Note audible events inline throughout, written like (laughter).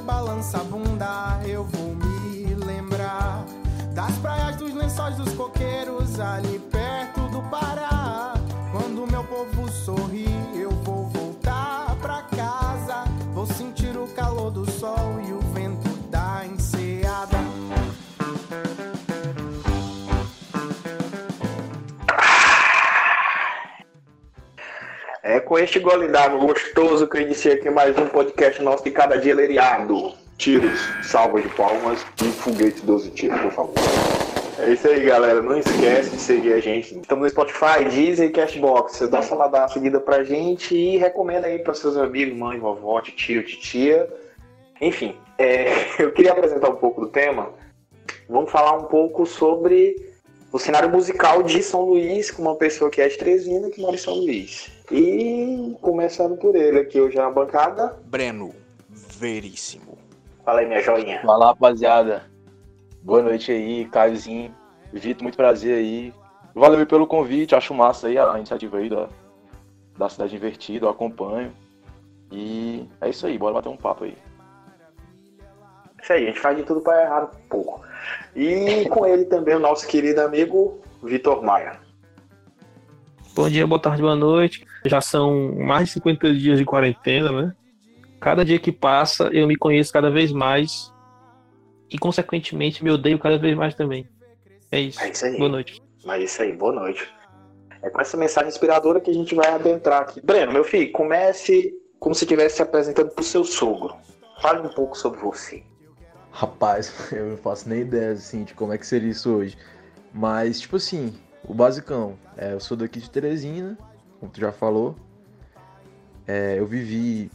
balança a bunda, eu vou me lembrar das praias, dos lençóis, dos coqueiros ali perto do Pará. Quando meu povo sorri, eu vou voltar pra casa. Vou sentir o calor do sol com este gole d'água gostoso que eu iniciei aqui mais um podcast nosso de cada dia leriado. Tiros, salvas de palmas e foguete 12 tiros, por favor. É isso aí, galera. Não esquece de seguir a gente. Estamos no Spotify, Deezer e Cashbox. Dá só lá dar uma seguida pra gente e recomenda aí para seus amigos, mãe, vovó, tio, titia. Enfim, é, (laughs) eu queria apresentar um pouco do tema. Vamos falar um pouco sobre o cenário musical de São Luís, com uma pessoa que é de Teresina, que mora em São Luís. E começando por ele aqui hoje na bancada. Breno, veríssimo. Fala aí, minha joinha. Fala, rapaziada. Boa noite aí, Caiozinho. Vitor, muito prazer aí. Valeu pelo convite, acho massa aí a iniciativa aí da, da Cidade Invertida, eu acompanho. E é isso aí, bora bater um papo aí. Isso aí, a gente faz de tudo para errar um pouco. E com ele também o nosso querido amigo Vitor Maia. Bom dia, boa tarde, boa noite. Já são mais de 50 dias de quarentena, né? Cada dia que passa, eu me conheço cada vez mais e, consequentemente, me odeio cada vez mais também. É isso. É isso aí. Boa noite. Mas é isso aí, boa noite. É com essa mensagem inspiradora que a gente vai adentrar aqui. Breno, meu filho, comece como se estivesse se apresentando pro seu sogro. Fale um pouco sobre você. Rapaz, (laughs) eu não faço nem ideia assim de como é que seria isso hoje. Mas, tipo assim, o basicão. É, eu sou daqui de Teresina, como tu já falou. É, eu vivi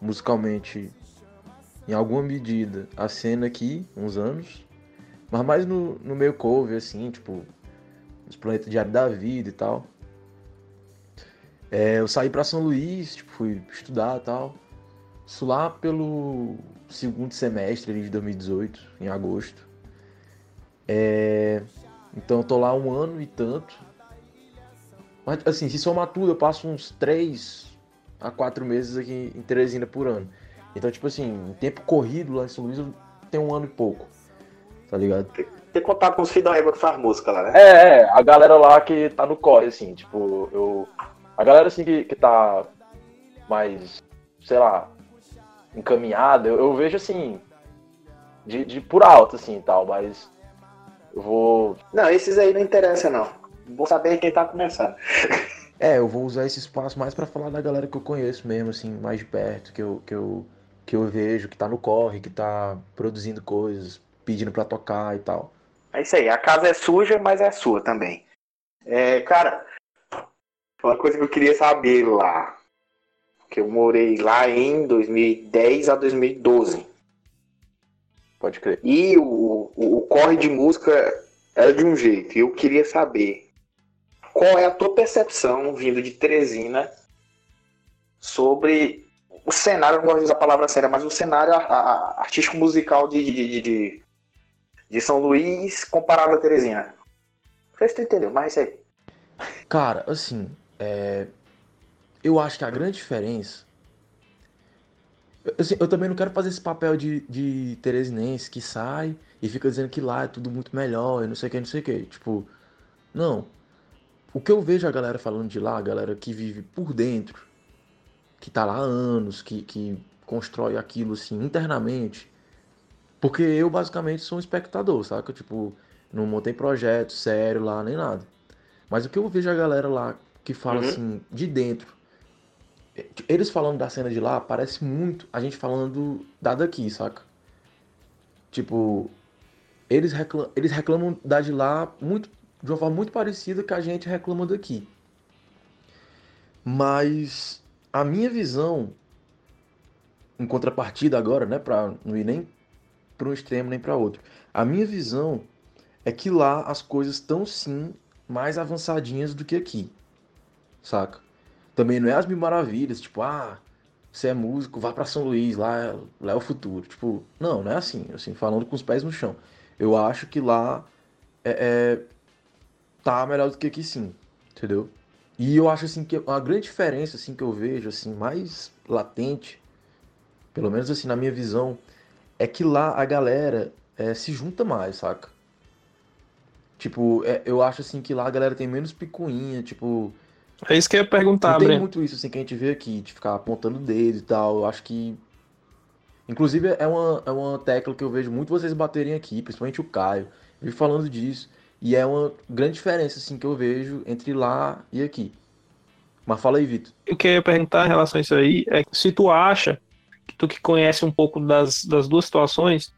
musicalmente, em alguma medida, a cena aqui, uns anos. Mas mais no, no meio cover, assim, tipo, os planetas diário da vida e tal. É, eu saí pra São Luís, tipo, fui estudar e tal. Isso lá pelo segundo semestre de 2018, em agosto. É, então eu tô lá um ano e tanto. Mas assim, se somar tudo, eu passo uns 3 a 4 meses aqui em Teresina por ano. Então, tipo assim, em tempo corrido lá em São Luís eu tenho um ano e pouco. Tá ligado? Tem contato com os filhos da Égua que faz música lá, né? É, é, a galera lá que tá no corre, assim, tipo, eu. A galera assim que, que tá mais, sei lá, encaminhada, eu, eu vejo assim, de, de por alto, assim e tal, mas eu vou. Não, esses aí não interessa, não. Vou saber quem tá começando. (laughs) É, eu vou usar esse espaço mais pra falar da galera que eu conheço mesmo, assim, mais de perto, que eu, que eu, que eu vejo, que tá no corre, que tá produzindo coisas, pedindo pra tocar e tal. É isso aí, a casa é suja, mas é sua também. É, cara, uma coisa que eu queria saber lá, que eu morei lá em 2010 a 2012. Pode crer. E o, o, o corre de música era de um jeito. E eu queria saber qual é a tua percepção, vindo de Teresina, sobre o cenário, não gosto de usar a palavra séria, mas o cenário a- a- artístico musical de, de, de, de São Luís comparado a Teresina. Não sei se tu entendeu, mas é isso aí. Cara, assim, é, eu acho que a grande diferença. assim, eu também não quero fazer esse papel de, de teresinense que sai e fica dizendo que lá é tudo muito melhor e não sei o que, não sei o que. Tipo, não. O que eu vejo a galera falando de lá, a galera que vive por dentro, que tá lá há anos, que, que constrói aquilo assim internamente. Porque eu basicamente sou um espectador, saca? Tipo, não montei projeto sério lá nem nada. Mas o que eu vejo a galera lá que fala Uhum. assim, de dentro, é, eles falando da cena de lá, parece muito a gente falando da daqui, saca? Tipo, eles, reclam eles reclamam da de lá muito, de uma forma muito parecida que a gente reclama daqui. Mas a minha visão, em contrapartida agora, né, pra não ir nem para um extremo nem para outro, a minha visão é que lá as coisas estão sim mais avançadinhas do que aqui, saca? Também não é as mil maravilhas, tipo, ah, você é músico, vá pra São Luís, lá, é- lá é o futuro. Tipo, não, não é assim, assim, falando com os pés no chão. Eu acho que lá é, é- tá melhor do que aqui sim, entendeu? E eu acho assim que a grande diferença assim que eu vejo assim mais latente, pelo menos assim na minha visão, é que lá a galera é, se junta mais, saca? Tipo, é, eu acho assim que lá a galera tem menos picuinha, tipo. É isso que eu ia perguntar, não tem Breno. muito isso assim que a gente vê aqui, de ficar apontando o dedo e tal. Eu acho que. Inclusive é uma, é uma tecla que eu vejo muito vocês baterem aqui, principalmente o Caio. Vivo falando disso. E é uma grande diferença assim que eu vejo entre lá e aqui. Mas fala aí, Vitor. O que eu ia perguntar em relação a isso aí é se tu acha, que tu que conhece um pouco das, das duas situações,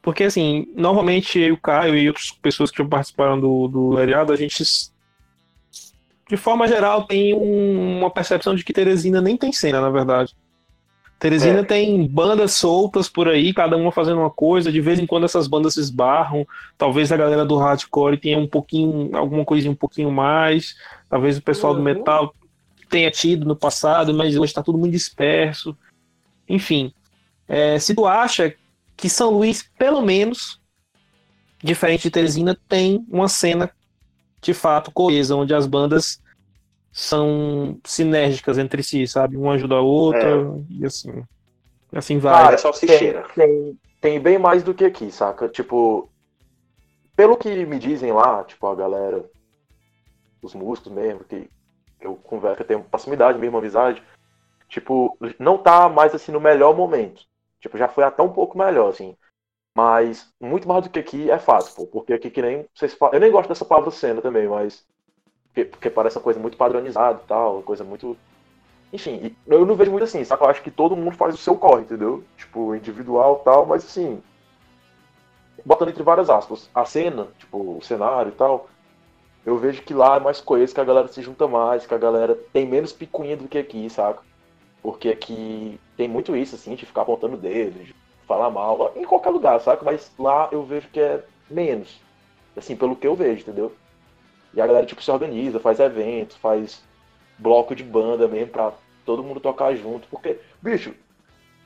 porque assim, normalmente eu, o Caio e outras pessoas que participaram do, do Leriado, a gente, de forma geral, tem um- uma percepção de que Teresina nem tem cena, na verdade. Teresina É. tem bandas soltas por aí, cada uma fazendo uma coisa, de vez em quando essas bandas se esbarram, talvez a galera do hardcore tenha um pouquinho, alguma coisinha um pouquinho mais, talvez o pessoal do Uhum. metal tenha tido no passado, mas hoje está tudo muito disperso. Enfim, é, se tu acha que São Luís, pelo menos, diferente de Teresina, tem uma cena de fato coesa, onde as bandas são sinérgicas entre si, sabe? Uma ajuda a outra e assim. Assim vai. Cara, é salsicheira. Tem, tem, tem bem mais do que aqui, saca? Tipo, pelo que me dizem lá, tipo, a galera, os músicos mesmo, que eu converso, que eu tenho proximidade mesmo, amizade, tipo, não tá mais assim no melhor momento. Tipo, já foi até um pouco melhor, assim. Mas muito mais do que aqui é fácil, pô. Porque aqui que nem vocês falam. Eu nem gosto dessa palavra cena também, mas. Porque, parece uma coisa muito padronizada e tal, uma coisa muito. Enfim, eu não vejo muito assim, sabe? Eu acho que todo mundo faz o seu corre, entendeu? Tipo, individual e tal, mas assim. Botando entre várias aspas, a cena, tipo, o cenário e tal, eu vejo que lá é mais coeso, que a galera se junta mais, que a galera tem menos picuinha do que aqui, saca? Porque aqui tem muito isso, assim, de ficar apontando dedo, de falar mal, em qualquer lugar, saca? Mas lá eu vejo que é menos. Assim, pelo que eu vejo, entendeu? E a galera, tipo, se organiza, faz eventos, faz bloco de banda mesmo pra todo mundo tocar junto. Porque, bicho,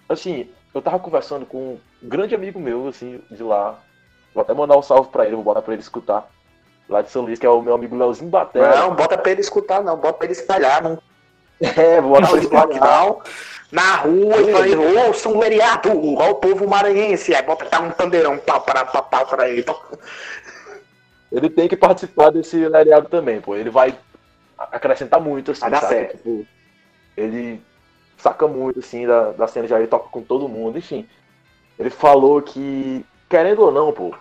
assim, eu tava conversando com um grande amigo meu, assim, de lá. Vou até mandar um salve pra ele, vou botar pra ele escutar. Lá de São Luís, que é o meu amigo Leozinho Batera. Não, bota pra ele escutar, não. Bota pra ele espalhar, não. (laughs) É, vou botar pra ele espalhar. Não. Na rua, e falei, ô, São Leriado, ó o povo maranhense. Aí bota tá um pandeirão, pau, para, pau, pau, pra ele. Ele tem que participar desse lereado também, pô. Ele vai acrescentar muito, assim, Vai dar certo. Tipo, ele saca muito, assim, da, da cena, já ele toca com todo mundo, enfim. Ele falou que, querendo ou não, pô,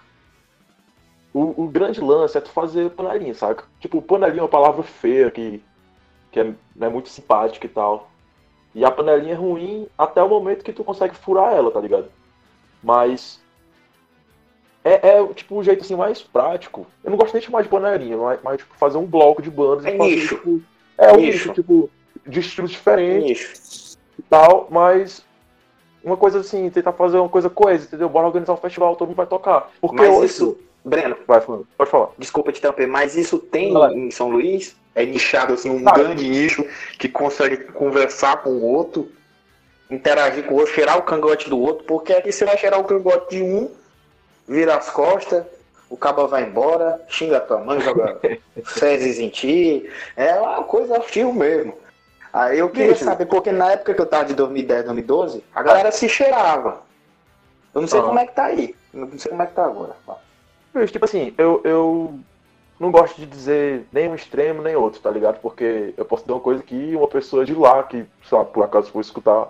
o, o grande lance é tu fazer panelinha, saca? Tipo, panelinha é uma palavra feia, que, que é, não é muito simpática e tal. E a panelinha é ruim até o momento que tu consegue furar ela, tá ligado? Mas é, é, tipo o jeito assim mais prático. Eu não gosto nem de chamar de panelinha, mas, mas tipo, fazer um bloco de bandas É e fazer, nicho. tipo, é um Nicho. nicho, tipo, de estilos diferentes Nicho. e tal, mas uma coisa assim, tentar fazer uma coisa coesa, entendeu? Bora organizar um festival, todo mundo vai tocar. Porque Mas hoje- isso, Breno, Vai, falando. pode falar. desculpa te interromper, mas isso tem lá. em São Luís? É nichado, assim, um Ah. grande nicho que consegue conversar com o outro, interagir com o outro, cheirar o cangote do outro, porque aqui você vai cheirar o cangote de um, vira as costas, o cabo vai embora, xinga a tua mãe, joga fezes em ti, é uma coisa hostil mesmo. Aí eu queria Bicho. saber, porque na época que eu tava de 2010, 2012, a galera se cheirava. Eu não sei Ah. como é que tá aí, não sei como é que tá agora. Tipo assim, eu, eu não gosto de dizer nem um extremo nem outro, tá ligado? Porque eu posso dizer uma coisa que uma pessoa de lá, que, sei lá, por acaso for escutar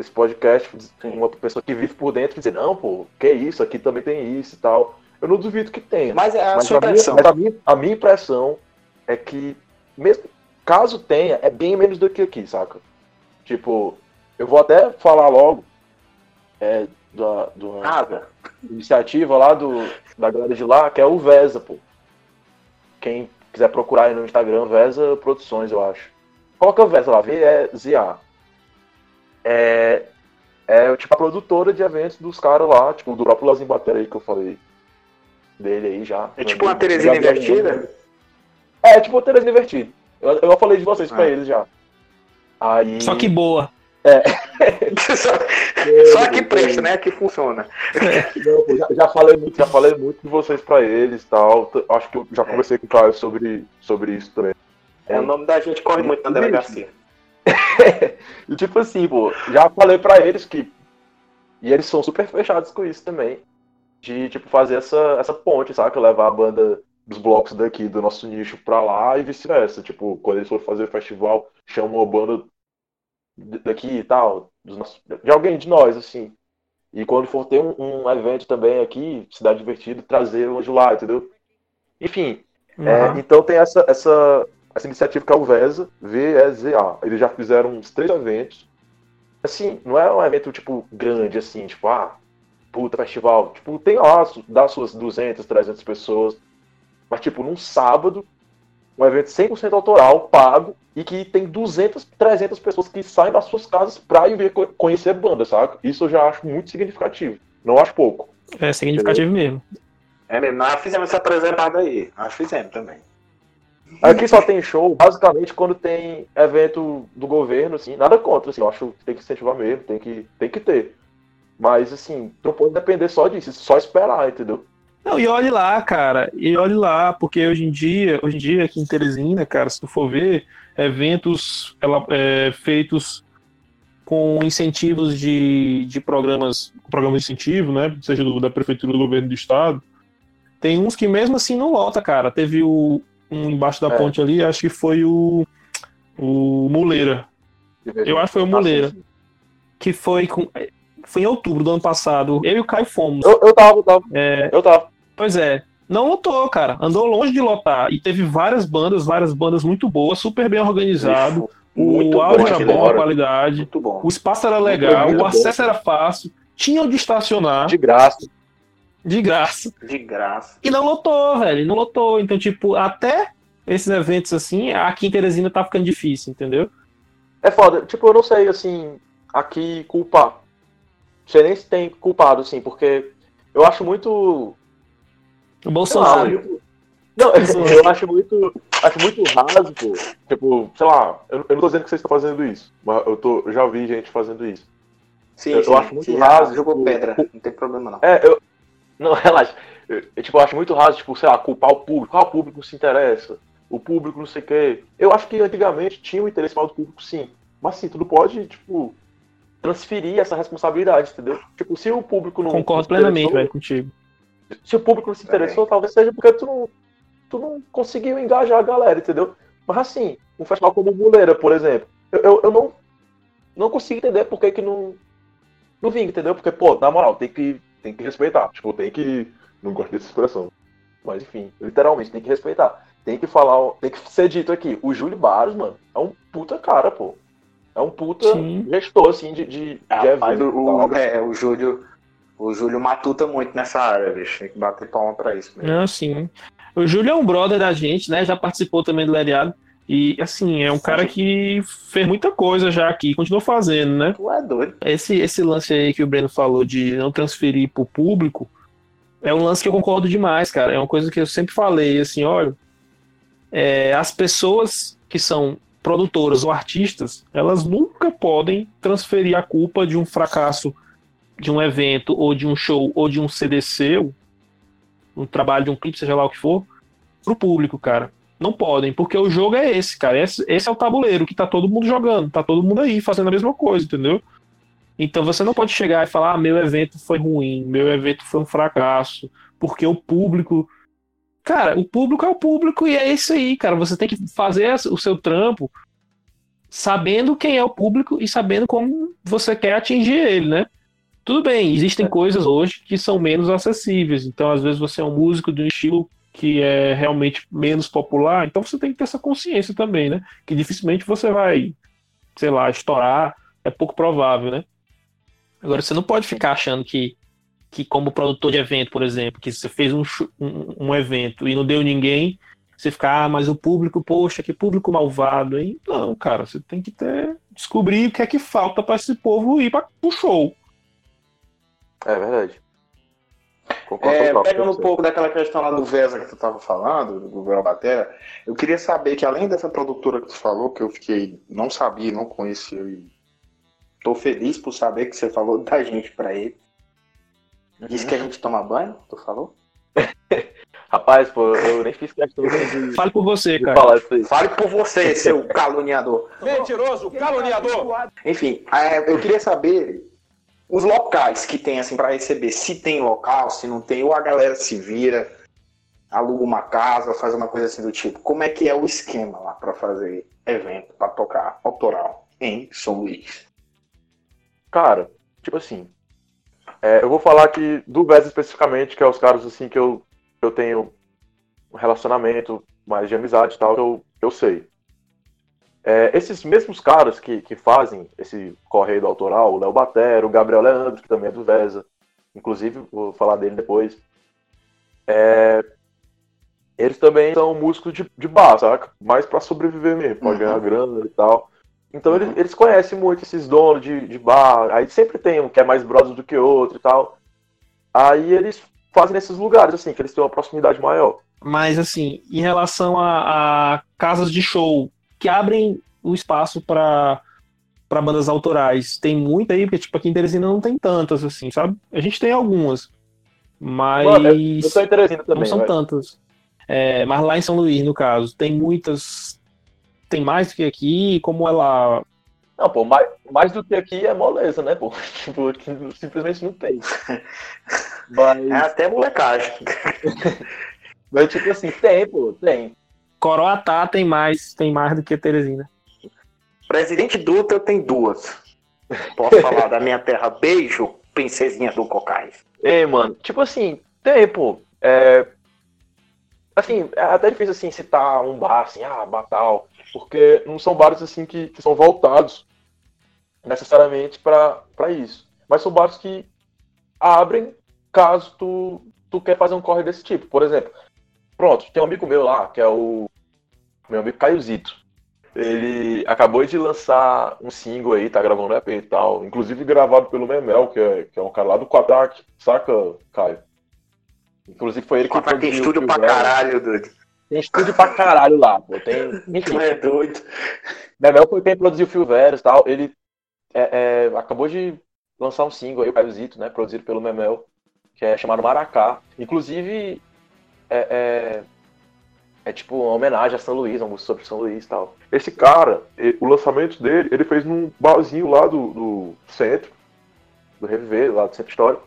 esse podcast, uma pessoa que vive por dentro dizer, não, pô, que isso, aqui também tem isso e tal. Eu não duvido que tenha. Mas é a Mas sua a minha, impressão. mas a minha, a minha impressão é que, mesmo caso tenha, é bem menos do que aqui, saca? Tipo, eu vou até falar logo é, da, do, Nada. iniciativa lá do, da galera de lá, que é o Vesa, pô. Quem quiser procurar aí no Instagram, Vesa Produções, eu acho. Coloca Vesa lá, V-E-Z-A. É, é tipo a produtora de eventos dos caras lá, tipo, do próprio Lazinho Batera aí que eu falei dele aí já. É tipo uma Terezinha invertida? É, tipo uma Terezinha invertida. Eu, eu falei de vocês pra Ah. eles já. Aí... Só que boa. (laughs) só, só que presta, né? Que funciona. Não, já, já falei muito, já falei muito de vocês pra eles e tal. Acho que eu já conversei com o Caio sobre, sobre isso também. É, o nome da gente corre muito na delegacia. (laughs) E tipo assim, pô, já falei pra eles que E eles são super fechados com isso também. De, tipo, fazer essa, essa ponte, sabe? Levar a banda dos blocos daqui, do nosso nicho, pra lá e vice-versa. Tipo, quando eles forem fazer festival, chamam a banda daqui e tal, nossos, de alguém de nós, assim. E quando for ter um, um evento também aqui, Cidade Divertida, trazer o Anjo lá, entendeu? Enfim, uhum. é, então tem essa, essa, essa iniciativa que é o VESA, V-E-Z-A. Eles já fizeram uns três eventos. Assim, não é um evento, tipo, grande, assim, tipo, ah, puta festival. Tipo, tem lá, dá suas 200, 300 pessoas. Mas, tipo, num sábado, um evento 100% autoral, pago, e que tem 200, 300 pessoas que saem das suas casas pra ir ver, conhecer banda, saca? Isso eu já acho muito significativo. Não acho pouco. É significativo Entendeu? mesmo. É mesmo, nós fizemos essa apresentada aí. Nós fizemos também. Aqui só tem show, basicamente, quando tem evento do governo, assim, nada contra, assim, eu acho que tem que incentivar mesmo, tem que, tem que ter. Mas, assim, não pode depender só disso, só esperar, entendeu? Não, e olhe lá, cara, e olhe lá, porque hoje em dia, hoje em dia aqui em Teresina, cara, se tu for ver, eventos ela, é, feitos com incentivos de, de programas, programas de incentivo, né, seja do, da prefeitura do governo do estado, tem uns que mesmo assim não lota, cara. Teve o, um embaixo da é. ponte ali, acho que foi o, o Muleira. Eu acho que foi o Muleira. Que foi com. Foi em outubro do ano passado. Eu e o Caio fomos. Eu, eu tava, eu tava. É, eu tava. Pois é. Não lotou, cara. Andou longe de lotar. E teve várias bandas, várias bandas muito boas, super bem organizado. Muito o áudio era bom, a qualidade. O espaço era legal, o acesso bom. era fácil. Tinha onde estacionar. De graça. De graça. De graça. E não lotou, velho. Não lotou. Então, tipo, até esses eventos assim, aqui em Teresina tá ficando difícil, entendeu? É foda. Tipo, eu não sei, assim, aqui culpar. Não sei nem se tem culpado, assim, porque eu acho muito. O Bolsonaro. Não, (laughs) eu acho muito. Acho muito raso, pô. Tipo, sei lá, eu, eu não tô dizendo que vocês estão fazendo isso, mas eu, tô, eu já vi gente fazendo isso. Sim, eu, sim, eu acho muito sim, raso. Jogou tipo, pedra, não tem problema não. É, eu, não, (laughs) relaxa. Eu, eu, tipo, eu acho muito raso, tipo, sei lá, culpar o público. Ah, o público se interessa. O público não sei o quê. Eu acho que antigamente tinha um interesse maior do público, sim. Mas sim, tu não pode, tipo, transferir essa responsabilidade, entendeu? Tipo, se o público não. Concordo plenamente, velho, contigo. Se o público não se interessou, talvez seja porque tu não, tu não conseguiu engajar a galera, entendeu? Mas assim, um festival como o Muleira, por exemplo, eu, eu, eu não, não consigo entender por que, que não, não vim, entendeu? Porque, pô, na moral, tem que tem que respeitar. Tipo, tem que. Não gosto dessa expressão. Mas enfim, literalmente, tem que respeitar. Tem que falar, tem que ser dito aqui. O Júlio Barros, mano, é um puta cara, pô. É um puta Sim. gestor, assim, de, de, de é, evento, o, é, o Júlio. O Júlio matuta muito nessa área, bicho. Tem que bater palma pra isso mesmo. Não, sim. O Júlio é um brother da gente, né? Já participou também do Leriado. E, assim, é um cara que fez muita coisa já aqui, continuou fazendo, né? Tu é doido. Esse, esse lance aí que o Breno falou de não transferir pro público é um lance que eu concordo demais, cara. É uma coisa que eu sempre falei, assim, olha, é, as pessoas que são produtoras ou artistas, elas nunca podem transferir a culpa de um fracasso de um evento, ou de um show, ou de um CDC, um trabalho de um clipe, seja lá o que for, pro público, cara. Não podem, porque o jogo é esse, cara. Esse, esse, é o tabuleiro que tá todo mundo jogando, tá todo mundo aí fazendo a mesma coisa, entendeu? Então você não pode chegar e falar: ah, meu evento foi ruim, meu evento foi um fracasso, porque o público. Cara, o público é o público e é isso aí, cara. Você tem que fazer o seu trampo sabendo quem é o público e sabendo como você quer atingir ele, né? Tudo bem, existem coisas hoje que são menos acessíveis. Então, às vezes, você é um músico de um estilo que é realmente menos popular, então você tem que ter essa consciência também, né? Que dificilmente você vai, sei lá, estourar, é pouco provável, né? Agora, você não pode ficar achando que, que como produtor de evento, por exemplo, que você fez um, um, um evento e não deu ninguém, você ficar, ah, mas o público, poxa, que público malvado, hein? Não, cara, você tem que ter, descobrir o que é que falta para esse povo ir para o show. É verdade. É, pegando um pouco daquela questão lá do Vesa que tu estava falando, do governo Batera, eu queria saber que além dessa produtora que tu falou, que eu fiquei, não sabia, não conhecia, e tô feliz por saber que você falou da gente para ele. Disse que a gente toma banho, tu falou? (laughs) Rapaz, pô, eu nem fiz questão de. (laughs) Fale por você, cara. Fale por você, seu caluniador. Mentiroso, caluniador. Enfim, é, eu queria saber Os locais que tem assim para receber, se tem local, se não tem, ou a galera se vira, aluga uma casa, faz uma coisa assim do tipo. Como é que é o esquema lá para fazer evento, para tocar autoral em São Luís? Cara, tipo assim, é, eu vou falar aqui do Vez especificamente, que é os caras assim que eu, eu tenho um relacionamento mais de amizade e tal, que eu, eu sei. É, esses mesmos caras que, que fazem esse correio do autoral, o Léo Batero, o Gabriel Leandro, que também é do Vesa, inclusive vou falar dele depois, é, eles também são músicos de, de bar, saca? Mais pra sobreviver mesmo, pra ganhar grana e tal. Então eles, eles conhecem muito esses donos de, de bar, aí sempre tem um que é mais brother do que outro e tal. Aí eles fazem nesses lugares, assim, que eles têm uma proximidade maior. Mas, assim, em relação a, a casas de show que abrem o espaço para para bandas autorais, tem muita aí, porque, tipo, aqui em Teresina não tem tantas, assim, sabe? A gente tem algumas, mas Mano, eu, eu tô em Teresina também, não são vai. tantas. É, mas lá em São Luís, no caso, tem muitas. Tem mais do que aqui, como ela. Não, pô, mais, mais do que aqui é moleza, né, pô? (laughs) Tipo, simplesmente não tem. Mas, É até molecagem. (laughs) mas tipo assim, tem, pô, tem. Coroatá tem mais, tem mais do que Teresina. Presidente Dutra tem duas. Posso (laughs) falar da minha terra? Beijo, princesinha do Cocais. Ei, mano, tipo assim, tem, pô. É, assim, é até difícil assim citar um bar assim, ah, Batal, porque não são bares assim que, que são voltados necessariamente pra pra isso. Mas são bares que abrem caso tu, tu quer fazer um corre desse tipo. Por exemplo, pronto, tem um amigo meu lá, que é o meu amigo Caiozito. Ele acabou de lançar um single aí, tá gravando EP e tal. Inclusive gravado pelo Memel, que é, que é um cara lá do Quadrac, saca, Caio? Inclusive foi ele que Papai tem estúdio pra Velho. caralho, doido. Tem estúdio pra caralho lá, pô. Tem. (laughs) Enfim, é doido. Memel foi quem produziu o Fio Velho e tal. Ele é, é, acabou de lançar um single aí, o Caiozito, né? Produzido pelo Memel, que é chamado Maracá. Inclusive, é, é, é tipo uma homenagem a São Luís, uma música sobre São Luís e tal. Esse cara, o lançamento dele, ele fez num barzinho lá do, do centro, do Reviver, lá do Centro Histórico.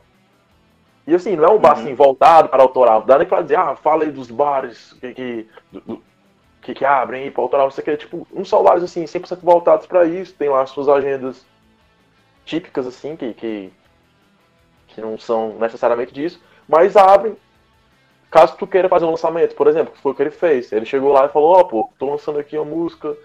E assim, não é um bar assim, voltado para autoral. Não dá nem pra dizer, ah, fala aí dos bares que, que, do- que, que abrem para autoral, não sei o que. Tipo, são bares assim, 100% voltados para isso. Tem lá as suas agendas típicas, assim, que, que, que não são necessariamente disso. Mas abrem caso tu queira fazer um lançamento, por exemplo, que foi o que ele fez. Ele chegou lá e falou, ó, pô, tô lançando aqui uma música,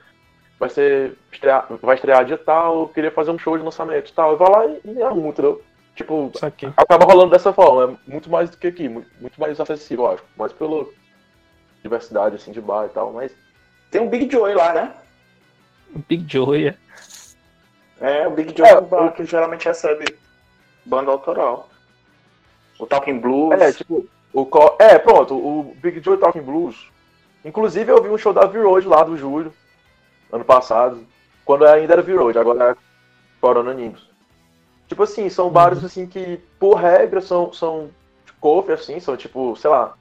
vai ser estrear, vai estrear dia tal, eu queria fazer um show de lançamento e tal. E vai lá e, e arruma, entendeu? Tipo, acaba rolando dessa forma, é muito mais do que aqui, muito, muito mais acessível, eu acho. Mais pela diversidade, assim, de bar e tal, mas... Tem um Big Joy lá, né? Big Joy. é. É, o Big Joy É, é um bar que geralmente recebe banda autoral. O Talking Blues. É, tipo, o co- é, pronto, o Big Joe Talking Blues. Inclusive eu vi um show da V-Road lá do Júlio, ano passado, quando ainda era V-Road, agora é Corona Nimbus. Tipo assim, são bares assim que, por regra, são, são cover, assim, são tipo, sei lá,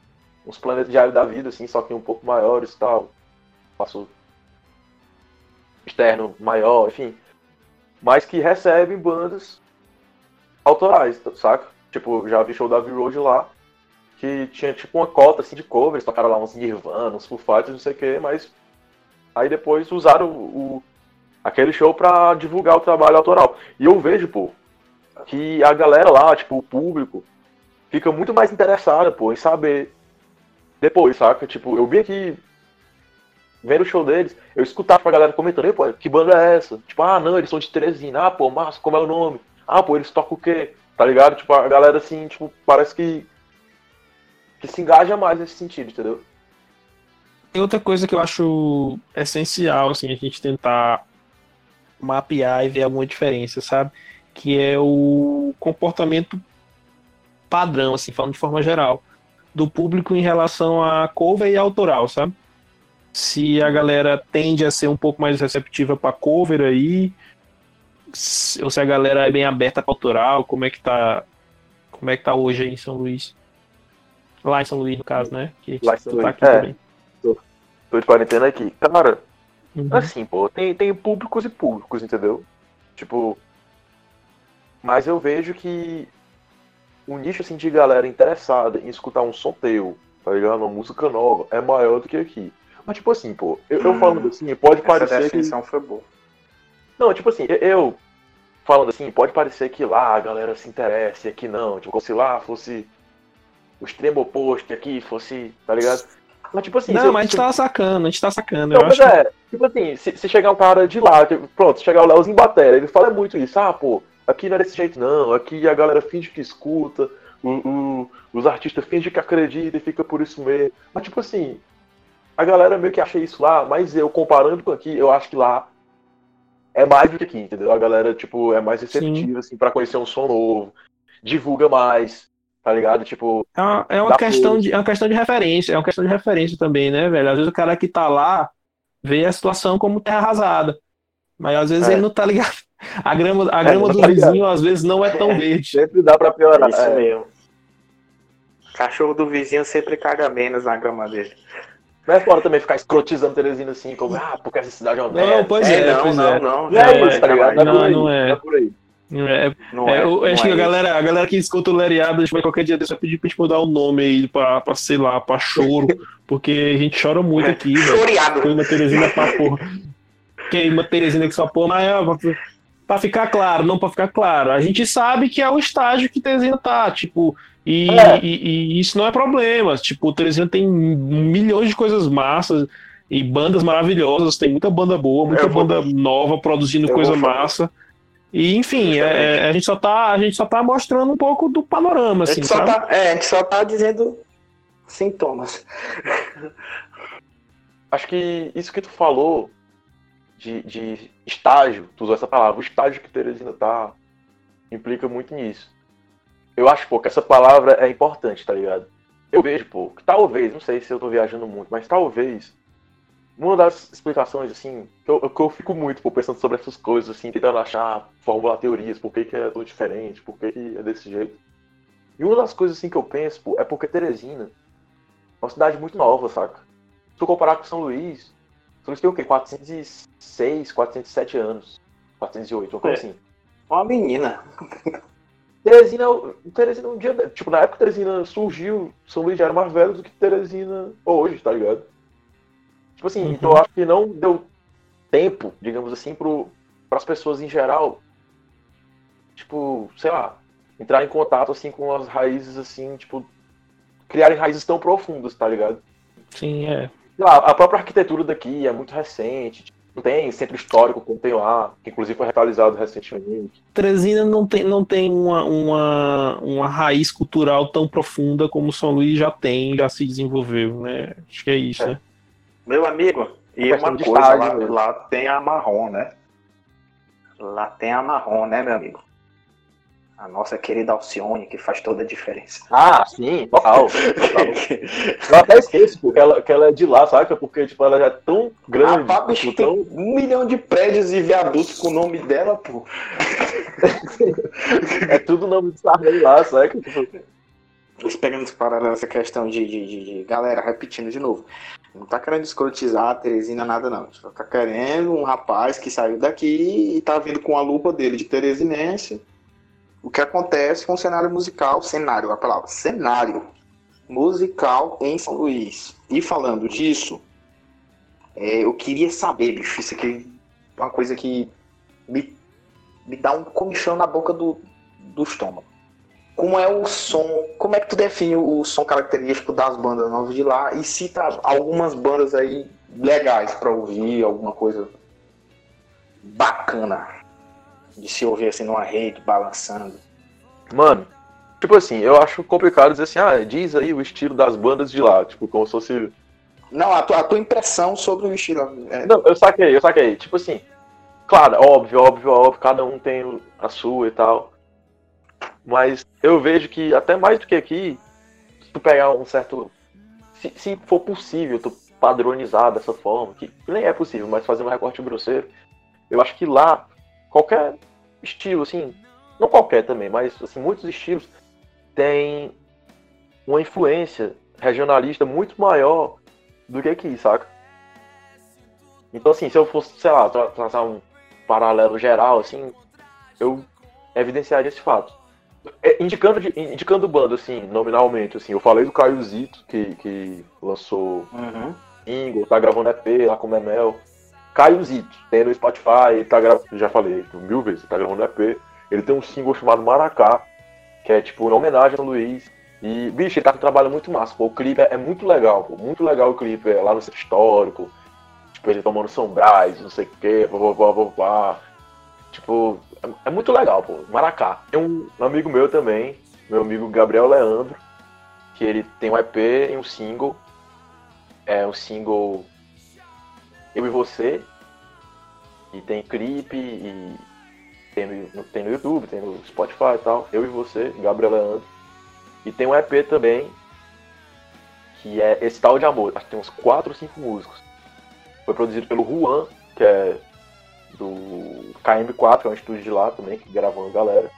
uns planetas diários da vida, assim, só que um pouco maiores e tal. Passo externo maior, enfim. Mas que recebem bandas autorais, saca? Tipo, já vi show da V-Road lá, que tinha tipo uma cota assim de covers, tocaram lá uns Nirvana, uns Foo Fighters, não sei o que, mas aí depois usaram o, o- aquele show pra divulgar o trabalho autoral. E eu vejo, pô, que a galera lá, tipo, o público, fica muito mais interessada, pô, em saber depois, saca? Tipo, eu vi aqui vendo o show deles, eu escutava a galera comentando, "Ei, pô, que banda é essa? Tipo, ah, não, eles são de Teresina, ah, pô, massa, como é o nome? Ah, pô, eles tocam o quê? Tá ligado? Tipo, a galera assim, tipo, parece que que se engaja mais nesse sentido, entendeu? Tem outra coisa que eu acho essencial, assim, a gente tentar mapear e ver alguma diferença, sabe? Que é o comportamento padrão, assim, falando de forma geral, do público em relação a cover e autoral, sabe? Se a galera tende a ser um pouco mais receptiva para cover aí, ou se a galera é bem aberta para autoral, como é que tá, como é que tá hoje aí em São Luís? Lá em São Luís, no caso, né? Que Lá em São tu tá Luís, aqui é. também. Tô de quarentena aqui. Cara, Uhum. assim, pô, tem, tem públicos e públicos, entendeu? Tipo. Mas eu vejo que o nicho assim, de galera interessada em escutar um som teu, tá ligado? Uma música nova, é maior do que aqui. Mas tipo assim, pô, eu, eu Hum, falando assim, pode Essa parecer que. definição foi boa. Não, tipo assim, eu- eu falando assim, pode parecer que lá a galera se interessa e aqui não. Tipo, como se lá fosse o extremo oposto aqui fosse, tá ligado? Mas tipo assim, Não, eu- mas a gente tá sacando, a gente tá sacando. Não, Eu mas acho que é, tipo assim, se, se chegar um cara de lá, que- pronto, se chegar o Leozinho Batera, ele fala muito isso, ah, pô, aqui não é desse jeito não, aqui a galera finge que escuta, o- o- os artistas fingem que acreditam e fica por isso mesmo. Mas tipo assim, a galera meio que acha isso lá, mas eu comparando com aqui, eu acho que lá é mais do que aqui, entendeu? A galera, tipo, é mais receptiva, assim, pra conhecer um som novo, divulga mais, tá ligado? Tipo, É uma, é uma questão pra- de, é uma questão de referência, é uma questão de referência também, né, velho? Às vezes o cara que tá lá vê a situação como terra arrasada. Mas às vezes É. ele não tá ligado. (laughs) A grama, a É, grama não do tá vizinho às vezes não é tão (laughs) verde. sempre dá pra piorar. Isso É. mesmo. Cachorro do vizinho sempre caga menos na grama dele. Não é fora também ficar escrotizando Teresina assim, como, ah, porque essa cidade é uma Não, pois é, é, não, pois não, é. não, Não é Não, isso, tá ligado? Não, é por não é. Não é por aí. É, Não é, é, eu não acho que é a isso. galera, a galera que escuta o Leriado vai qualquer dia desse vai pedir pra gente mudar o nome aí pra, pra sei lá, pra choro, (laughs) porque a gente chora muito aqui. Choreado. Queima Teresina pra porra. Queima Teresina que só porra, mas é, pra, pra ficar claro, não pra ficar claro. A gente sabe que é o estágio que Teresina tá, tipo, e, É. e- e isso não é problema. Tipo, Teresina tem milhões de coisas massas e bandas maravilhosas, tem muita banda boa, muita Eu vou- banda nova produzindo eu coisa vou falar. E enfim, é- é- a, gente só tá, a gente só tá mostrando um pouco do panorama, A assim, gente, só sabe? tá, é, a gente só tá dizendo sintomas. (laughs) Acho que isso que tu falou de, de estágio, tu usou essa palavra, o estágio que Teresina tá, implica muito nisso. Eu acho, pô, que essa palavra é importante, tá ligado? Eu vejo, pô, que talvez, não sei se eu tô viajando muito, mas talvez, uma das explicações, assim, que eu, que eu fico muito, pô, pensando sobre essas coisas, assim, tentando achar, formular teorias, por que, que é tão diferente, por que, que é desse jeito. E uma das coisas, assim, que eu penso, pô, é porque Teresina é uma cidade muito nova, saca? Se tu comparar com São Luís, São Luís tem o quê? 406, 407 anos. 408, uma coisa É. assim. Uma menina. (laughs) Teresina, Teresina um dia. Tipo, na época Teresina surgiu, São Luís já era mais velho do que Teresina hoje, tá ligado? Tipo assim, Uhum. então eu acho que não deu tempo, digamos assim, pro, pras pessoas em geral, tipo, sei lá, entrar em contato assim com as raízes, assim, tipo, criarem raízes tão profundas, tá ligado? Sim, é. Sei lá, a própria arquitetura daqui é muito recente, tipo, não tem centro histórico como tem lá, que inclusive foi revitalizado recentemente. Teresina não tem, não tem uma, uma, uma raiz cultural tão profunda como São Luís já tem, já se desenvolveu, né? Acho que é isso, É. né? Meu amigo, e uma coisa, estágio lá, lá tem a marrom, né? Lá tem a marrom, né, meu amigo? A nossa querida Alcione, que faz toda a diferença. Ah, sim, total. (laughs) Eu até esqueço, porque ela, que ela é de lá, saca? Porque, tipo, ela já é tão grande, bicho, tipo, tem tão... um milhão de prédios e viadutos com o nome dela, pô. (laughs) é tudo nome de Sarney lá, saca? Tipo, esse paralelo, essa questão de, de, de- de- Galera, repetindo de novo. Não tá querendo escrotizar a Teresina nada, não. Só tá querendo um rapaz que saiu daqui e tá vindo com a lupa dele de teresinense. O que acontece com o cenário musical, cenário, a palavra, cenário musical em São Luís. E falando disso, é, eu queria saber, bicho, isso aqui é uma coisa que me, me dá um comichão na boca do, do estômago. Como é o som, como é que tu define o som característico das bandas novas de lá e cita algumas bandas aí legais pra ouvir, alguma coisa bacana de se ouvir assim numa rede, balançando. Mano, tipo assim, eu acho complicado dizer assim, ah, diz aí o estilo das bandas de lá, tipo, como se fosse Não, a tua, a tua impressão sobre o estilo. é, Não, eu saquei, eu saquei. Tipo assim, claro, óbvio, óbvio, óbvio, cada um tem a sua e tal. Mas eu vejo que até mais do que aqui, se tu pegar um certo. Se, se for possível tu padronizar dessa forma, que nem é possível, mas fazer um recorte grosseiro, eu acho que lá, qualquer estilo, assim, não qualquer também, mas assim, muitos estilos têm uma influência regionalista muito maior do que aqui, saca? Então, assim, se eu fosse, sei lá, tra- traçar um paralelo geral, assim, eu evidenciaria esse fato. É, indicando, indicando banda, assim, nominalmente, assim, eu falei do Caio Zito, que, que lançou Uhum. single, tá gravando EP lá com o Memel. Caio Zito, tem no Spotify, ele tá gravando, já falei mil vezes, ele tá gravando EP. Ele tem um single chamado Maracá, que é tipo em homenagem a São Luís. E, bicho, ele tá com um trabalho muito massa, pô. O clipe é, é muito legal, pô. Muito legal o clipe, é lá no centro histórico. Tipo, ele tomando São Brás, não sei o quê, blá, blá, blá, blá, blá. Tipo, é, muito legal, pô. Maracá. Tem um amigo meu também, meu amigo Gabriel Leandro, que ele tem um EP e um single. É um single Eu e Você. E tem clipe e tem no, tem no YouTube, tem no Spotify e tal. Eu e Você, Gabriel Leandro. E tem um EP também, que é Esse Tal de Amor. Acho que tem uns 4 ou 5 músicos. Foi produzido pelo Juan, que é do KM4, que é um estúdio de lá também, que gravou uma galera.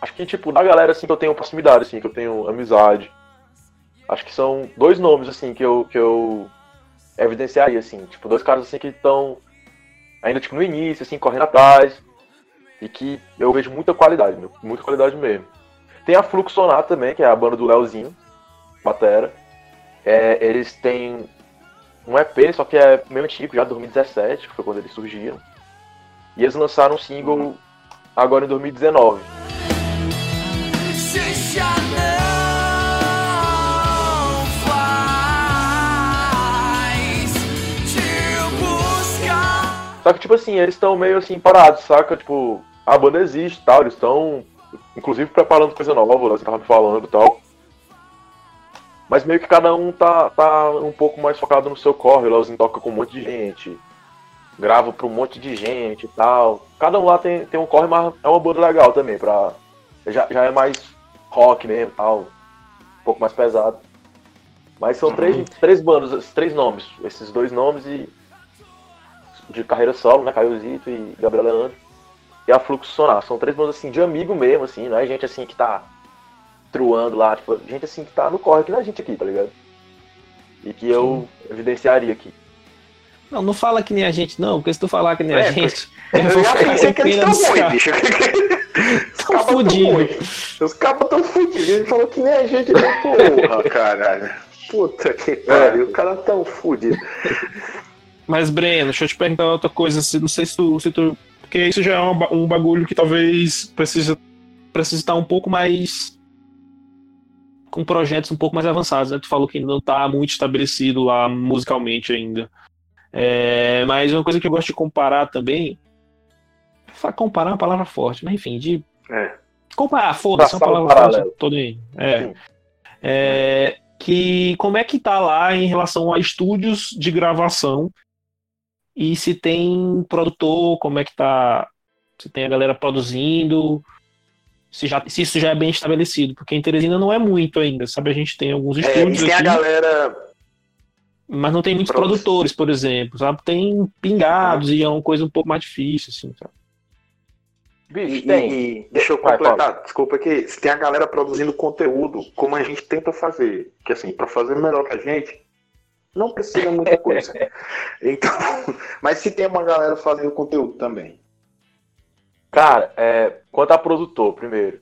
Acho que, tipo, da galera, assim, que eu tenho proximidade, assim, que eu tenho amizade. Acho que são dois nomes, assim, que eu, que eu evidenciaria, assim. Tipo, dois caras, assim, que estão ainda, tipo, no início, assim, correndo atrás. E que eu vejo muita qualidade, meu, muita qualidade mesmo. Tem a Fluxonar também, que é a banda do Leozinho, Batera. É, eles têm um EP, só que é meio antigo, já de 2017, que foi quando eles surgiram. E eles lançaram um single agora em 2019. Se já não faz te buscar. Só que, tipo assim, eles estão meio assim parados, saca? Tipo, a banda existe tal, eles estão, inclusive, preparando coisa nova, você tava me falando e tal. Mas meio que cada um tá, tá um pouco mais focado no seu corre, o Leozinho toca com um monte de gente, grava pra um monte de gente e tal. Cada um lá tem, tem um corre, mas é uma banda legal também, pra. Já, já é mais rock mesmo e tal. Um pouco mais pesado. Mas são três, três bandas, três nomes. Esses dois nomes e de carreira solo, né? Caio Zito e Gabriel Leandro. E a Fluxo Sonar. São três bandas assim, de amigo mesmo, assim, não é gente assim que tá truando lá, tipo, gente assim que tá no corre, que não é gente aqui, tá ligado? E que eu evidenciaria aqui. Não, não fala que nem a gente, não, porque se tu falar que nem a É, gente, (laughs) Eu vou já pensei que eles estão ruins, bicho. (laughs) Tão ruins. Os cabas tão fudidos. Ele falou que nem a gente. Porra, (laughs) caralho. Puta que pariu. O cara tão fudido. Mas, Breno, deixa eu te perguntar outra coisa. se- Não sei se tu. Se tu porque isso já é um, um bagulho que talvez precisa, precisa estar um pouco mais. com projetos um pouco mais avançados, né? Tu falou que não tá muito estabelecido lá musicalmente ainda. É, mas uma coisa que eu gosto de comparar também. Comparar é uma palavra forte, mas enfim, de. É. Comparar, foda-se, é uma um palavra paralelo. forte todo aí. É. É, que como é que tá lá em relação a estúdios de gravação e se tem produtor, como é que tá, se tem a galera produzindo, se, já, se isso já é bem estabelecido, porque em Teresina não é muito ainda, sabe? A gente tem alguns É, e estúdios tem a aqui, galera. Mas não tem muitos Produ- produtores, por exemplo, sabe? Tem pingados e é uma coisa um pouco mais difícil, assim, sabe? Bicho, E, tem. e- deixa eu Vai, completar, desculpa que se tem a galera produzindo conteúdo, como a gente tenta fazer, que assim, pra fazer melhor que a gente, não precisa muita (laughs) coisa. Então, (laughs) mas se tem uma galera fazendo conteúdo também. Cara, é, quanto a produtor, primeiro.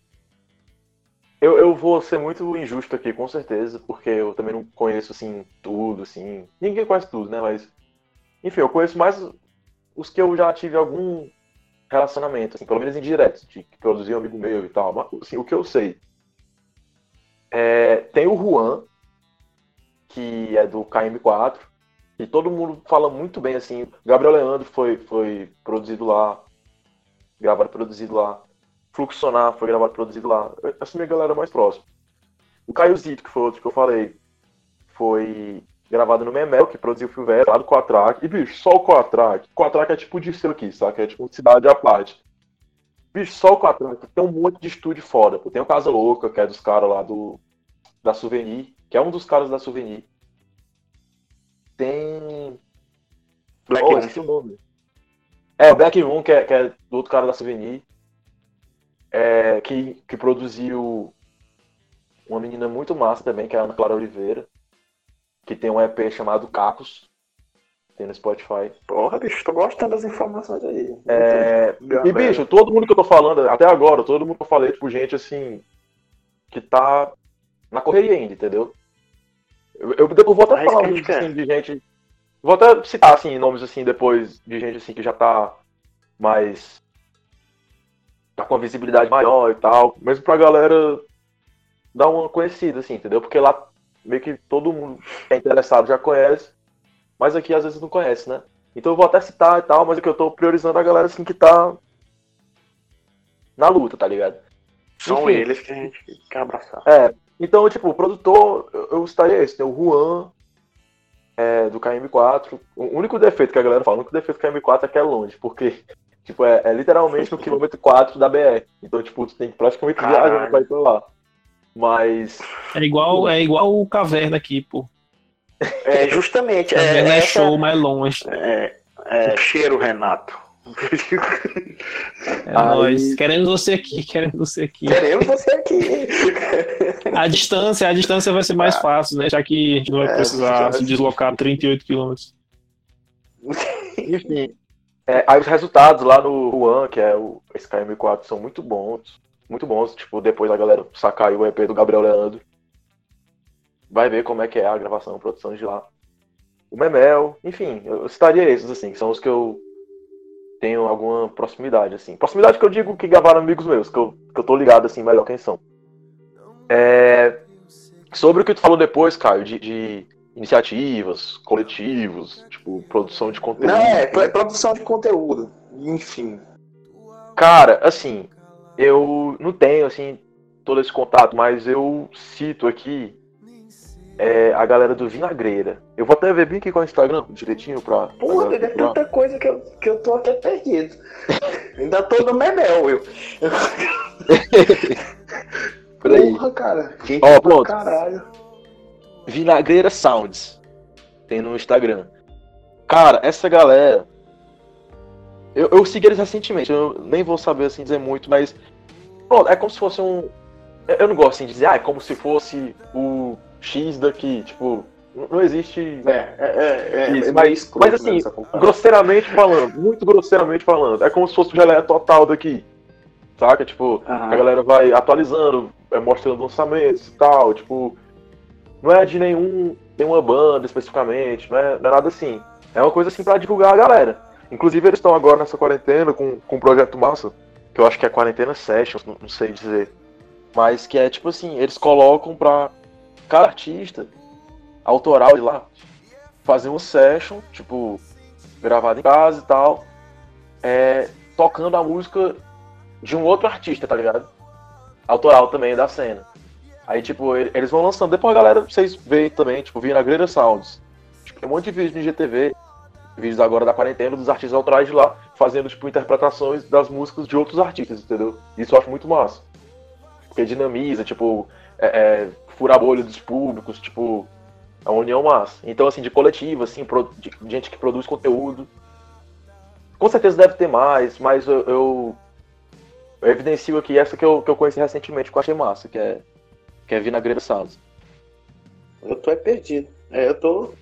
Eu, eu vou ser muito injusto aqui, com certeza, porque eu também não conheço, assim, tudo, assim. Ninguém conhece tudo, né? Mas, enfim, eu conheço mais os que eu já tive algum relacionamento, assim, pelo menos indireto, de que produziu um amigo meu e tal. Mas, assim, o que eu sei. É, tem o Juan, que é do KM4, e todo mundo fala muito bem, assim. Gabriel Leandro foi, foi produzido lá gravado produzido lá. Fluxonar foi gravado e produzido lá. Essa minha galera mais próxima. O Caio Zito, que foi outro que eu falei, foi gravado no Memel, que produziu o Fio Velho, lá do Quatrack. E, bicho, só o Quatrack. Quatrack é tipo disso aqui, saca? É tipo cidade à parte. Bicho, só o Quatrack tem um monte de estúdio foda. Pô. Tem o Casa Louca, que é dos caras lá do da Souvenir, que é um dos caras da Souvenir. Tem Oh, Blacklist. esqueci o nome. É, o Black Moon, que é, que é do outro cara da Souvenir. É, que, que produziu uma menina muito massa também, que é a Ana Clara Oliveira. Que tem um EP chamado Cacos. tem no Spotify. Porra, bicho, tô gostando das informações aí. É. E, bicho, todo mundo que eu tô falando, até agora, todo mundo que eu falei, tipo, gente assim, que tá na correria ainda, entendeu? Eu, eu depois vou até É isso falar um gente assim, de gente. Vou até citar assim, nomes assim depois de gente assim que já tá mais. Tá com a visibilidade maior e tal. Mesmo pra galera dar uma conhecida, assim, entendeu? Porque lá meio que todo mundo que é interessado já conhece, mas aqui às vezes não conhece, né? Então eu vou até citar e tal, mas é que eu tô priorizando a galera assim que tá na luta, tá ligado? São Enfim. eles que a gente quer abraçar. É, então, tipo, o produtor, eu, estaria esse, tem o Juan, é, do KM4. O único defeito que a galera fala, o único defeito do KM4 é que é longe, porque, tipo, é, é literalmente no quilômetro 4 da BR. Então, tipo, tu tem que praticamente Caralho. viajar pra ir pra lá. Mas, É igual, é igual o Caverna aqui, pô. É, justamente. É, Caverna é, essa- show mais longe. é, é, cheiro, Renato. É Aí- nóis. Queremos você aqui, queremos você aqui. Queremos você aqui. A distância, a distância vai ser mais fácil, né? Já que a gente não vai É, precisar já- se deslocar 38 quilômetros. enfim. É, aí os resultados lá no Juan, que é o esse KM4, são muito bons. Muito bons. Tipo, depois a galera sacar o EP do Gabriel Leandro. Vai ver como é que é a gravação, a produção de lá. O Memel, enfim, eu citaria esses, assim, que são os que eu tenho alguma proximidade, assim. Proximidade que eu digo que gravaram amigos meus, que eu, que eu tô ligado, assim, melhor quem são. É, sobre o que tu falou depois, Caio, de, de iniciativas, coletivos, tipo, produção de conteúdo. Não, é, é produção de conteúdo. Enfim. Cara, assim, eu não tenho, assim, todo esse contato, mas eu cito aqui é, a galera do Vinagreira. Eu vou até ver bem aqui com o Instagram direitinho pra. Porra, é tanta coisa que eu, que eu tô até perdido. (laughs) Ainda tô no Memel, eu. (laughs) Peraí. Porra, cara. Gente, pra pronto. Caralho. Vinagreira Sounds. Tem no Instagram. Cara, essa galera. Eu, eu segui eles recentemente, eu nem vou saber assim dizer muito, mas. Pronto, é como se fosse um. eu- não gosto assim de dizer, ah, é como se fosse o X daqui. Tipo, não- existe. É, é, é, é, Isso, é mas- escroto mas assim, grosseiramente falando, muito grosseiramente falando. É como se fosse o geleia total daqui. Saca? Tipo, Aham. a galera vai atualizando, é, mostrando lançamentos e tal. Tipo, não é de nenhum, nenhuma banda especificamente, não é, não é nada assim. É uma coisa assim pra divulgar a galera. Inclusive, eles estão agora nessa quarentena com, com um projeto massa, que eu acho que é Quarentena Sessions, não, não sei dizer. Mas que é tipo assim, eles colocam pra cada artista autoral de lá fazer uma session, tipo, gravada em casa e tal, é, tocando a música de um outro artista, tá ligado? Autoral também da cena. Aí, tipo, ele- eles vão lançando. Depois a galera, vocês veem também, tipo, Vinagreira Sounds. Tipo, tem um monte de vídeo no GTV, vídeos agora da quarentena, dos artistas autorais de lá, fazendo, tipo, interpretações das músicas de outros artistas, entendeu? Isso eu acho muito massa. Porque dinamiza, tipo, é, é, fura a bolha dos públicos, tipo, é uma união massa. Então, assim, de coletiva, assim, de gente que produz conteúdo. Com certeza deve ter mais, mas eu, eu, eu evidencio aqui essa que eu, que eu conheci recentemente, que eu achei massa, que é, que é Vinagreira Sounds. Eu tô é perdido. É, eu tô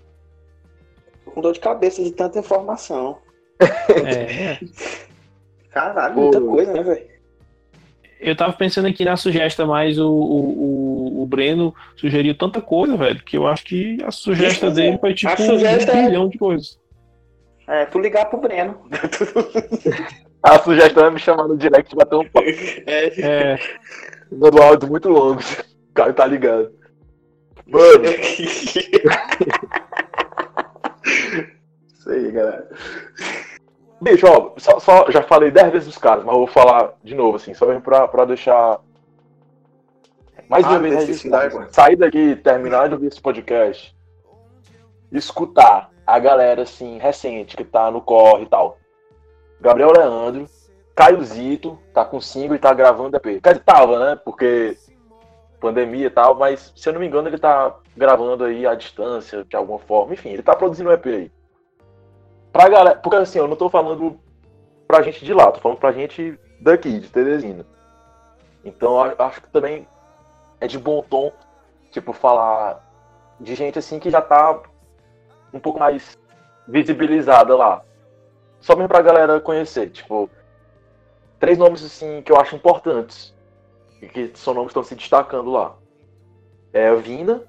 tô com dor de cabeça de tanta informação. É, (laughs) Caralho, muita Pô. coisa, né, velho? eu tava pensando aqui na sugesta, mas o, o, o- Breno sugeriu tanta coisa, velho, que eu acho que a sugesta Isso, dele foi tipo sugesta um é- bilhão de coisas. É, tu ligar pro Breno. (laughs) A sugestão é me chamar no direct e bater um papo, (laughs) É, É, dando áudio muito longo. Cara tá ligado. Mano, (laughs) Isso aí, galera. bicho, ó, só, só- já falei 10 vezes dos caras, mas eu vou falar de novo, assim, só mesmo pra, pra deixar mais uma Ah, vez registrado. Sair daqui, terminar de ouvir esse podcast, escutar a galera, assim, recente, que tá no corre e tal. Gabriel Leandro, Caio Zito, tá com single e tá gravando EP. Quer dizer, tava, né? Porque pandemia e tal, mas se eu não me engano, ele tá gravando aí à distância, de alguma forma. Enfim, ele tá produzindo um EP aí. Pra galera, porque assim, eu não tô falando pra gente de lá, tô falando pra gente daqui, de Teresina. Então acho que também é de bom tom, tipo, falar de gente assim que já tá um pouco mais visibilizada lá. Só mesmo pra galera conhecer, tipo, três nomes assim que eu acho importantes e que são nomes que estão se destacando lá. É a Vina.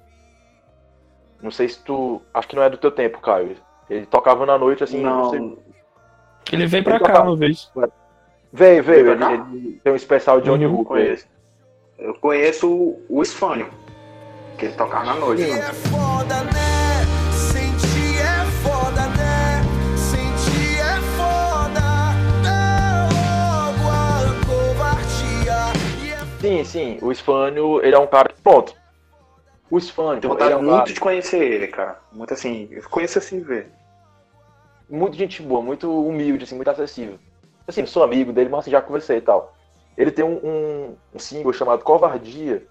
Não sei se tu, acho que não é do teu tempo, Caio. Ele tocava na noite assim, não, sei. Não, Ele veio pra Ele cá tocava- uma vez. Veio, veio, ele, ele tem um especial de Johnny Uhum, Hooker. conheço. Eu conheço o- Esfânio, que ele tocava na noite. É foda, né? Sim, sim, o Esfânio, ele é um cara que, pronto. O Tenho ele vontade é um muito cara de conhecer ele, cara. Muito assim, eu conheço assim, ver. muito gente boa, muito humilde, assim, muito acessível. Assim, eu sou amigo dele, mas assim, já conversei e tal. Ele tem um, um, um single chamado Covardia,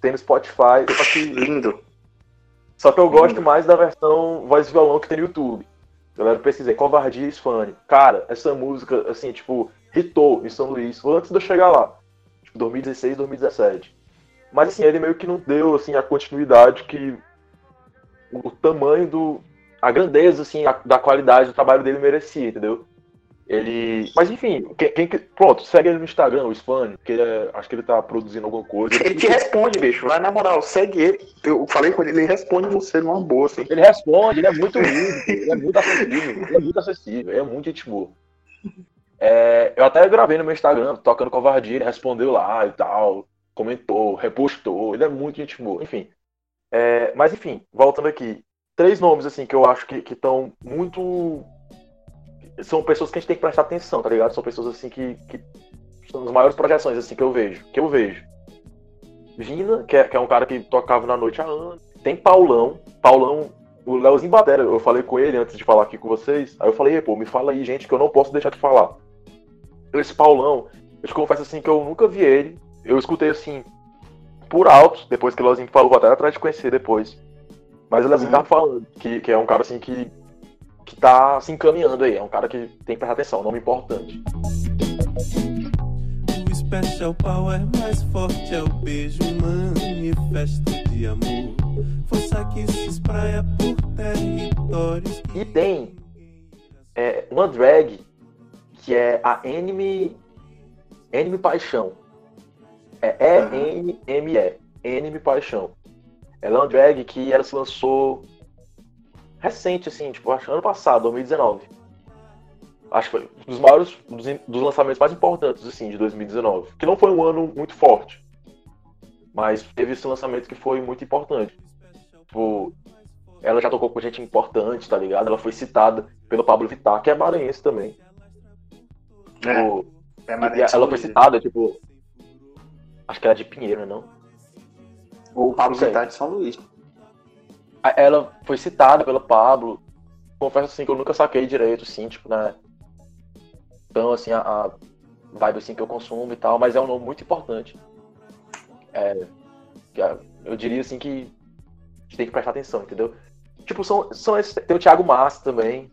tem no Spotify, só que, Lindo. só que eu gosto mais da versão voz e violão que tem no YouTube. Galera, pesquisei, Covardia Esfânio. Cara, essa música, assim, tipo, hitou em São Luís, antes de eu chegar lá. Tipo, 2016, 2017. Mas, assim, ele meio que não deu, assim, a continuidade que o tamanho do... a grandeza, assim, a- da qualidade do trabalho dele merecia, entendeu? Ele... Mas, enfim, quem, quem que- pronto, segue ele no Instagram, o Spani, que é- acho que ele tá produzindo alguma coisa. Ele te responde, bicho. Vai na moral, segue ele. Eu falei com ele, ele responde você numa boa, assim. Ele responde, ele é muito humilde, ele é muito acessível, ele é muito acessível, é muito gente boa. É, eu até gravei no meu Instagram, tocando covardia, ele respondeu lá e tal, comentou, repostou, ele é muito gente boa, enfim. É, mas enfim, voltando aqui, três nomes assim que eu acho que estão muito. São pessoas que a gente tem que prestar atenção, tá ligado? São pessoas assim que, que são as maiores projeções assim que eu vejo, que eu vejo. Vina, que é, que é um cara que tocava na noite há anos. Tem Paulão. Paulão, o Leozinho Batera, eu falei com ele antes de falar aqui com vocês. Aí eu falei, "Ei, pô, me fala aí, gente, que eu não posso deixar de falar. Esse Paulão, eu te confesso assim que eu nunca vi ele. Eu escutei assim, por alto, depois que o Leozinho falou, vou até atrás de conhecer depois. Mas o Leozinho Uhum. tá falando que, que é um cara assim que, que tá se encaminhando aí. É um cara que tem que prestar atenção, um nome importante. O Special Power mais forte é o beijo, manifesto de amor. Força que se espraia por territórios. E tem é, uma drag que é a Anime. Anime Paixão. É E-N-M-E. Anime Paixão. Ela é uma drag que ela se lançou recente, assim, tipo, acho ano passado, 2019. Acho que foi um dos maiores, dos, dos lançamentos mais importantes, assim, de 2019. Que não foi um ano muito forte. Mas teve esse lançamento que foi muito importante. Tipo, ela já tocou com gente importante, tá ligado? Ela foi citada pelo Pablo Vittar, que é maranhense também. Tipo, É, e ela foi citada, tipo. Acho que era de Pinheiro, não? O Pablo. Vittar de São Luís. Ela foi citada pelo Pablo. Confesso assim que eu nunca saquei direito, assim, tipo, né? Então, assim, a, a vibe assim que eu consumo e tal, mas é um nome muito importante. É- eu diria assim que a gente tem que prestar atenção, entendeu? Tipo, são, são esses, tem o Thiago Massa também.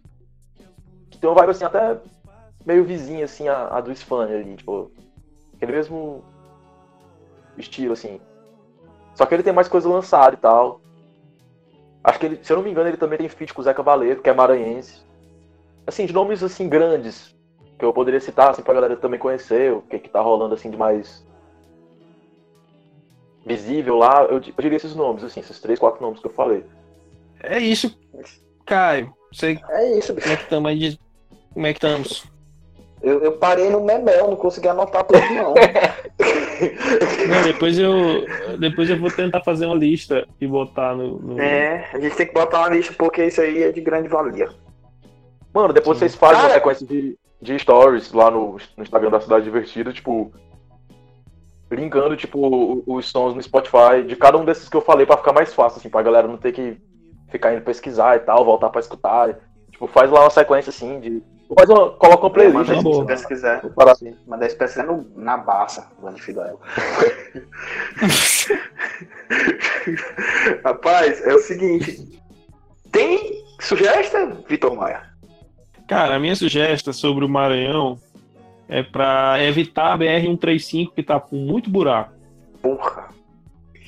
Que tem uma vibe assim até meio vizinha assim a, a do Sfania ali, tipo. Aquele mesmo estilo, assim. Só que ele tem mais coisa lançada e tal. Acho que ele, se eu não me engano, ele também tem feat com o Zé Cabaleiro, que é maranhense. Assim, de nomes assim grandes, que eu poderia citar, assim, pra galera também conhecer, o que, que tá rolando assim de mais visível lá, eu, eu diria esses nomes, assim, esses três, quatro nomes que eu falei. É isso, Caio. Você, É isso, bicho. como é que estamos aí? de- Como é que estamos? Eu, eu parei no memel, não consegui anotar tudo, não. (laughs) Não, depois eu, depois eu vou tentar fazer uma lista e botar no. no- é, a gente tem que botar uma lista porque isso aí é de grande valia. Mano, depois Sim. vocês fazem uma Cara- sequência de, de stories lá no, no Instagram da Cidade Divertida, tipo. Linkando, tipo, os sons no Spotify de cada um desses que eu falei pra ficar mais fácil, assim, pra galera não ter que ficar indo pesquisar e tal, voltar pra escutar. Tipo, faz lá uma sequência assim de. Faz uma, coloca uma playlist. Manda bom. se quiser. vou parar assim. Manda esse PC no, na baça, Band Fidel. (laughs) Rapaz, é o seguinte. Tem sugestão, Vitor Maia? Cara, a minha sugestão sobre o Maranhão é pra evitar a BR-135, que tá com muito buraco. Porra.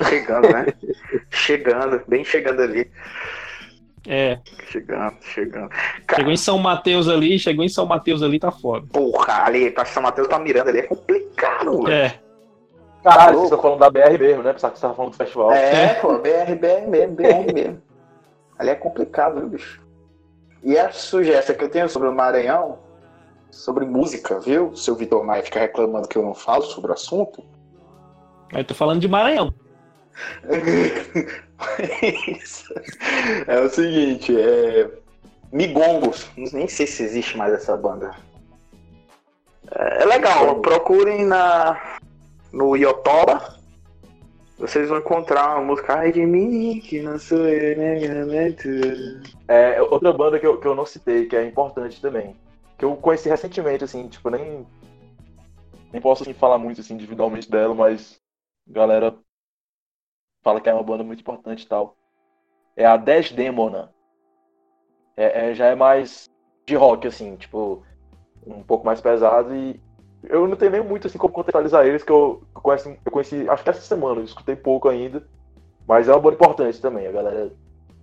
Chegando, né? (laughs) chegando, bem chegando ali. É, Chegando, chegando. Cara, chegou em São Mateus ali, chegou em São Mateus ali, tá foda. porra, ali, pra São Mateus tá mirando ali, é complicado, velho. É, Caralho, vocês estão falando da BR mesmo, né? Pensava que você tava falando do festival. É, pô, BR, BR mesmo, BR mesmo. Ali é complicado, viu, bicho? E a sugestão que eu tenho sobre o Maranhão, sobre música, viu? Se o Vitor Maia fica reclamando que eu não falo sobre o assunto. eu tô falando de Maranhão. (laughs) (laughs) É o seguinte, é. Migongos. Nem sei se existe mais essa banda. É é legal, procurem na no Yotoba. Vocês vão encontrar uma música Ai de mim, que não sou eu, né? tudo. É, outra banda que eu, que eu não citei, que é importante também. Que eu conheci recentemente, assim, tipo, nem. Nem posso assim, falar muito assim, individualmente dela, mas galera fala que é uma banda muito importante e tal. É a Dash Demona. É, é- já é mais de rock, assim, tipo, um pouco mais pesado e eu não tenho nem muito assim como contextualizar eles, que eu, eu, conheço, eu conheci, acho que essa semana, eu escutei pouco ainda, mas é uma banda importante também, a galera,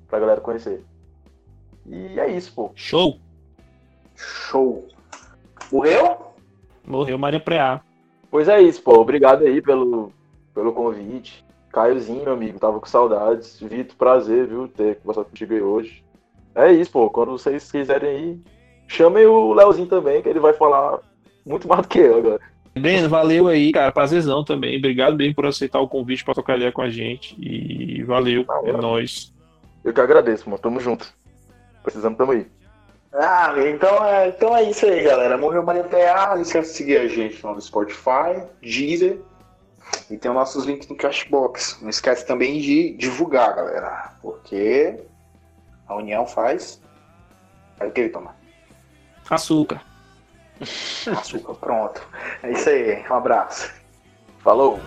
pra galera conhecer. E é isso, pô. Show! Show. Morreu? Morreu Maria Preá. Pois é isso, pô. Obrigado aí pelo, pelo convite. Caiozinho, meu amigo, tava com saudades. Vitor, prazer, viu, ter conversado contigo aí hoje. É isso, pô. Quando vocês quiserem aí, chamem o Leozinho também, que ele vai falar muito mais do que eu agora. Breno, valeu aí, cara. Prazerzão também. Obrigado bem por aceitar o convite pra tocar ideia com a gente. E valeu, Não, é eu- nóis. Eu que agradeço, mano. Tamo junto. Precisamos, tamo aí. Ah, então é, então é isso aí, galera. Morreu Maria PA. Não esquece de seguir a gente no Spotify, Deezer. E tem os nossos links no Cashbox. Não esquece também de divulgar, galera. Porque a união faz. Faz o que, Tomar? Açúcar. Açúcar, pronto. É isso aí. Um abraço. Falou!